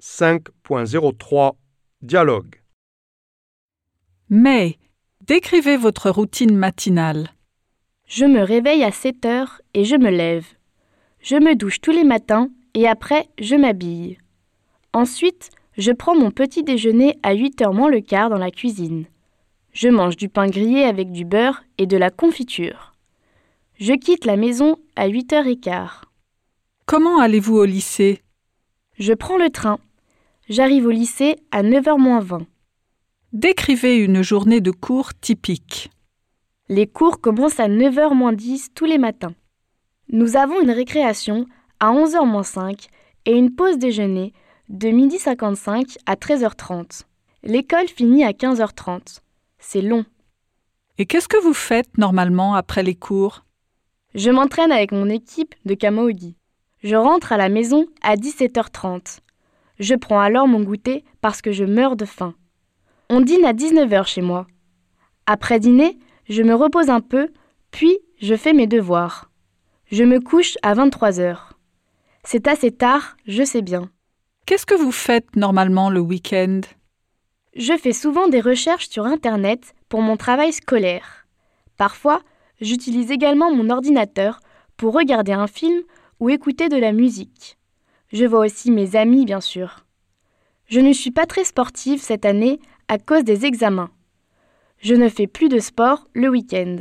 5.03 Dialogue Mais, décrivez votre routine matinale. Je me réveille à 7 heures et je me lève. Je me douche tous les matins et après je m'habille. Ensuite, je prends mon petit déjeuner à 8 heures moins le quart dans la cuisine. Je mange du pain grillé avec du beurre et de la confiture. Je quitte la maison à 8 heures et quart. Comment allez-vous au lycée? Je prends le train. J'arrive au lycée à 9h moins 20. Décrivez une journée de cours typique. Les cours commencent à 9h moins 10 tous les matins. Nous avons une récréation à 11h moins 5 et une pause déjeuner de 12h55 à 13h30. L'école finit à 15h30. C'est long. Et qu'est-ce que vous faites normalement après les cours? Je m'entraîne avec mon équipe de Kamaogi. Je rentre à la maison à 17h30. Je prends alors mon goûter parce que je meurs de faim. On dîne à 19h chez moi. Après dîner, je me repose un peu, puis je fais mes devoirs. Je me couche à 23h. C'est assez tard, je sais bien. Qu'est-ce que vous faites normalement le week-end? Je fais souvent des recherches sur Internet pour mon travail scolaire. Parfois, j'utilise également mon ordinateur pour regarder un film ou écouter de la musique. Je vois aussi mes amis, bien sûr. Je ne suis pas très sportive cette année à cause des examens. Je ne fais plus de sport le week-end.